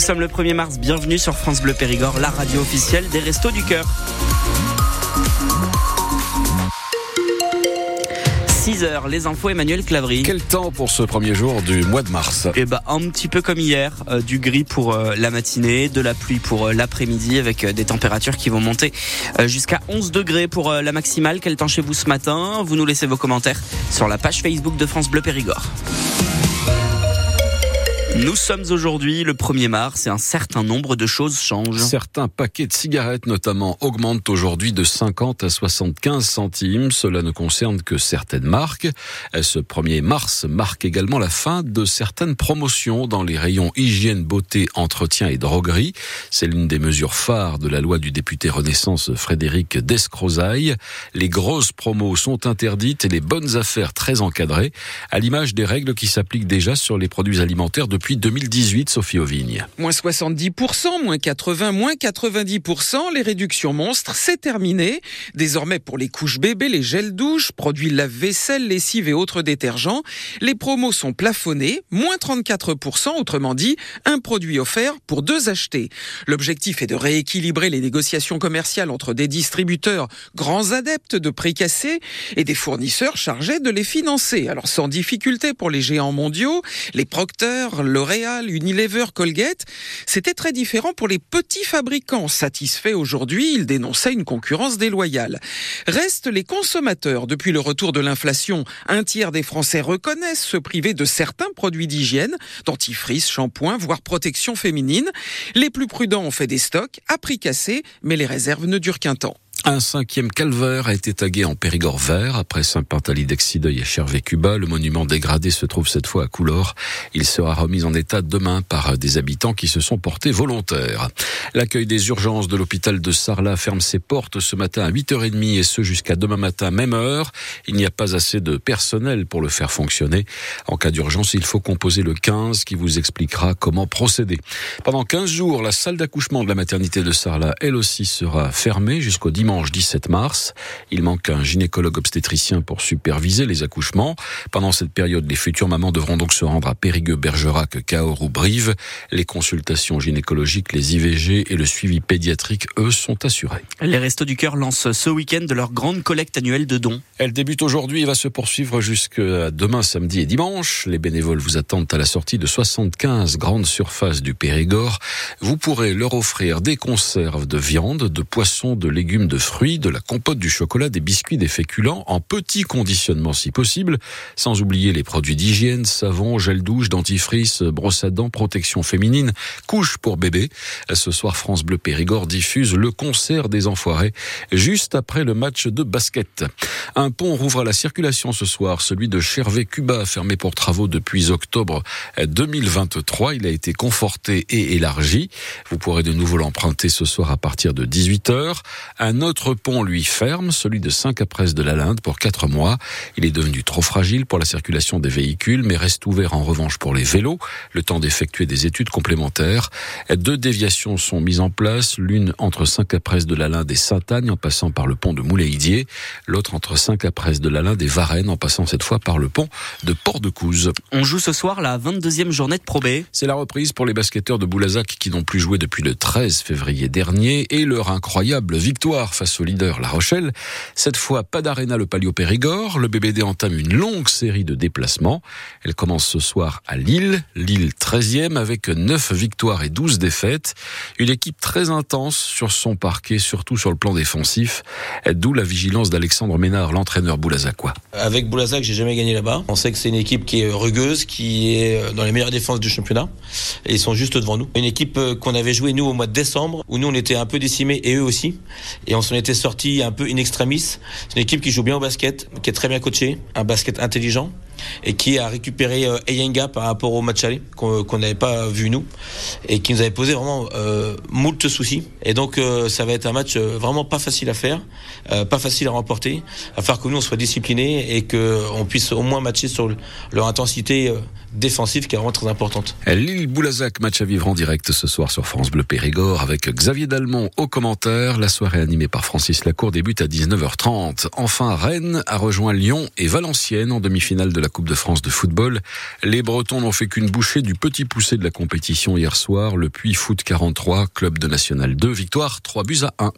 Nous sommes le 1er mars, bienvenue sur France Bleu Périgord, la radio officielle des Restos du Cœur. 6h, les infos Emmanuel Clavry. Quel temps pour ce premier jour du mois de mars? Eh ben, un petit peu comme hier, euh, du gris pour euh, la matinée, de la pluie pour euh, l'après-midi avec des températures qui vont monter jusqu'à 11 degrés pour la maximale. Quel temps chez vous ce matin? Vous nous laissez vos commentaires sur la page Facebook de France Bleu Périgord. Nous sommes aujourd'hui le 1er mars et un certain nombre de choses changent. Certains paquets de cigarettes notamment augmentent aujourd'hui de 50 à 75 centimes. Cela ne concerne que certaines marques. Ce 1er mars marque également la fin de certaines promotions dans les rayons hygiène, beauté, entretien et droguerie. C'est l'une des mesures phares de la loi du député Renaissance Frédéric Descrozaille. Les grosses promos sont interdites et les bonnes affaires très encadrées, à l'image des règles qui s'appliquent déjà sur les produits alimentaires depuis 2018, Sophie Auvigne. Moins 70%, moins 80, moins 90%, les réductions monstres, c'est terminé. Désormais, pour les couches bébés, les gels douches, produits lave-vaisselle, lessive et autres détergents, les promos sont plafonnés, moins 34%, autrement dit, un produit offert pour deux achetés. L'objectif est de rééquilibrer les négociations commerciales entre des distributeurs grands adeptes de prix cassés et des fournisseurs chargés de les financer. Alors sans difficulté pour les géants mondiaux, les Procter, L'Oréal, Unilever, Colgate, c'était très différent pour les petits fabricants. Satisfaits aujourd'hui, ils dénonçaient une concurrence déloyale. Restent les consommateurs. Depuis le retour de l'inflation, un tiers des Français reconnaissent se priver de certains produits d'hygiène, dentifrice, shampoing, voire protection féminine. Les plus prudents ont fait des stocks à prix cassé, mais les réserves ne durent qu'un temps. Un cinquième calvaire a été tagué en Périgord vert après Saint-Pantaly d'Exideuil et Chervé-Cuba. Le monument dégradé se trouve cette fois à Coulor. Il sera remis en état demain par des habitants qui se sont portés volontaires. L'accueil des urgences de l'hôpital de Sarlat ferme ses portes ce matin à 8h30 et ce jusqu'à demain matin même heure. Il n'y a pas assez de personnel pour le faire fonctionner. En cas d'urgence, il faut composer le 15 qui vous expliquera comment procéder. Pendant 15 jours, la salle d'accouchement de la maternité de Sarlat, elle aussi, sera fermée jusqu'au dimanche dimanche 17 mars. Il manque un gynécologue obstétricien pour superviser les accouchements. Pendant cette période, les futures mamans devront donc se rendre à Périgueux, Bergerac, Cahors ou Brive. Les consultations gynécologiques, les IVG et le suivi pédiatrique, eux, sont assurés. Les Restos du Cœur lancent ce week-end leur grande collecte annuelle de dons. Elle débute aujourd'hui et va se poursuivre jusqu'à demain, samedi et dimanche. Les bénévoles vous attendent à la sortie de 75 grandes surfaces du Périgord. Vous pourrez leur offrir des conserves de viande, de poissons, de légumes, de fruits, de la compote, du chocolat, des biscuits, des féculents, en petit conditionnement si possible, sans oublier les produits d'hygiène, savon, gel douche, dentifrice, brosse à dents, protection féminine, couche pour bébé. Ce soir, France Bleu Périgord diffuse le concert des enfoirés, juste après le match de basket. Un pont rouvre à la circulation ce soir, celui de Chervé-Cuba, fermé pour travaux depuis octobre 2023. Il a été conforté et élargi. Vous pourrez de nouveau l'emprunter ce soir à partir de 18h. Un autre pont, lui, ferme, celui de Saint-Capresse de la Linde, pour quatre mois. Il est devenu trop fragile pour la circulation des véhicules, mais reste ouvert en revanche pour les vélos, le temps d'effectuer des études complémentaires. Deux déviations sont mises en place, l'une entre Saint-Capresse de la Linde et Saint-Agne, en passant par le pont de Moulay-Idier, l'autre entre Saint-Capresse de la Linde et Varennes, en passant cette fois par le pont de Port-de-Couze. On joue ce soir la 22e journée de Pro B. C'est la reprise pour les basketteurs de Boulazac qui n'ont plus joué depuis le 13 février dernier et leur incroyable victoire face au leader La Rochelle. Cette fois, pas d'Arena le Palio Périgord. Le BBD entame une longue série de déplacements. Elle commence ce soir à Lille, Lille 13e avec 9 victoires et 12 défaites. Une équipe très intense sur son parquet, surtout sur le plan défensif. D'où la vigilance d'Alexandre Ménard, l'entraîneur boulazacois. Avec Boulazac, j'ai jamais gagné là-bas. On sait que c'est une équipe qui est rugueuse, qui est dans les meilleures défenses du championnat. Et ils sont juste devant nous. Une équipe euh, qu'on avait joué nous au mois de décembre, où nous on était un peu décimés et eux aussi. Et on s'en était sorti un peu in extremis. C'est une équipe qui joue bien au basket, qui est très bien coachée, un basket intelligent et qui a récupéré euh, Eyenga par rapport au match aller qu'on n'avait pas vu nous et qui nous avait posé vraiment euh, moult soucis. Et donc euh, ça va être un match euh, vraiment pas facile à faire, pas facile à remporter. À faire que nous on soit disciplinés et qu'on puisse au moins matcher sur leur intensité défensive qui est vraiment très importante. Lille Boulazac, match à vivre en direct ce soir sur France Bleu Périgord avec Xavier Dalmont au commentaire. La soirée animée par Francis Lacour débute à 19h30. Enfin, Rennes a rejoint Lyon et Valenciennes en demi-finale de la Coupe de France de football. Les Bretons n'ont fait qu'une bouchée du petit poussé de la compétition hier soir, le Puy Foot 43, club de National 2, victoire 3 buts à 1.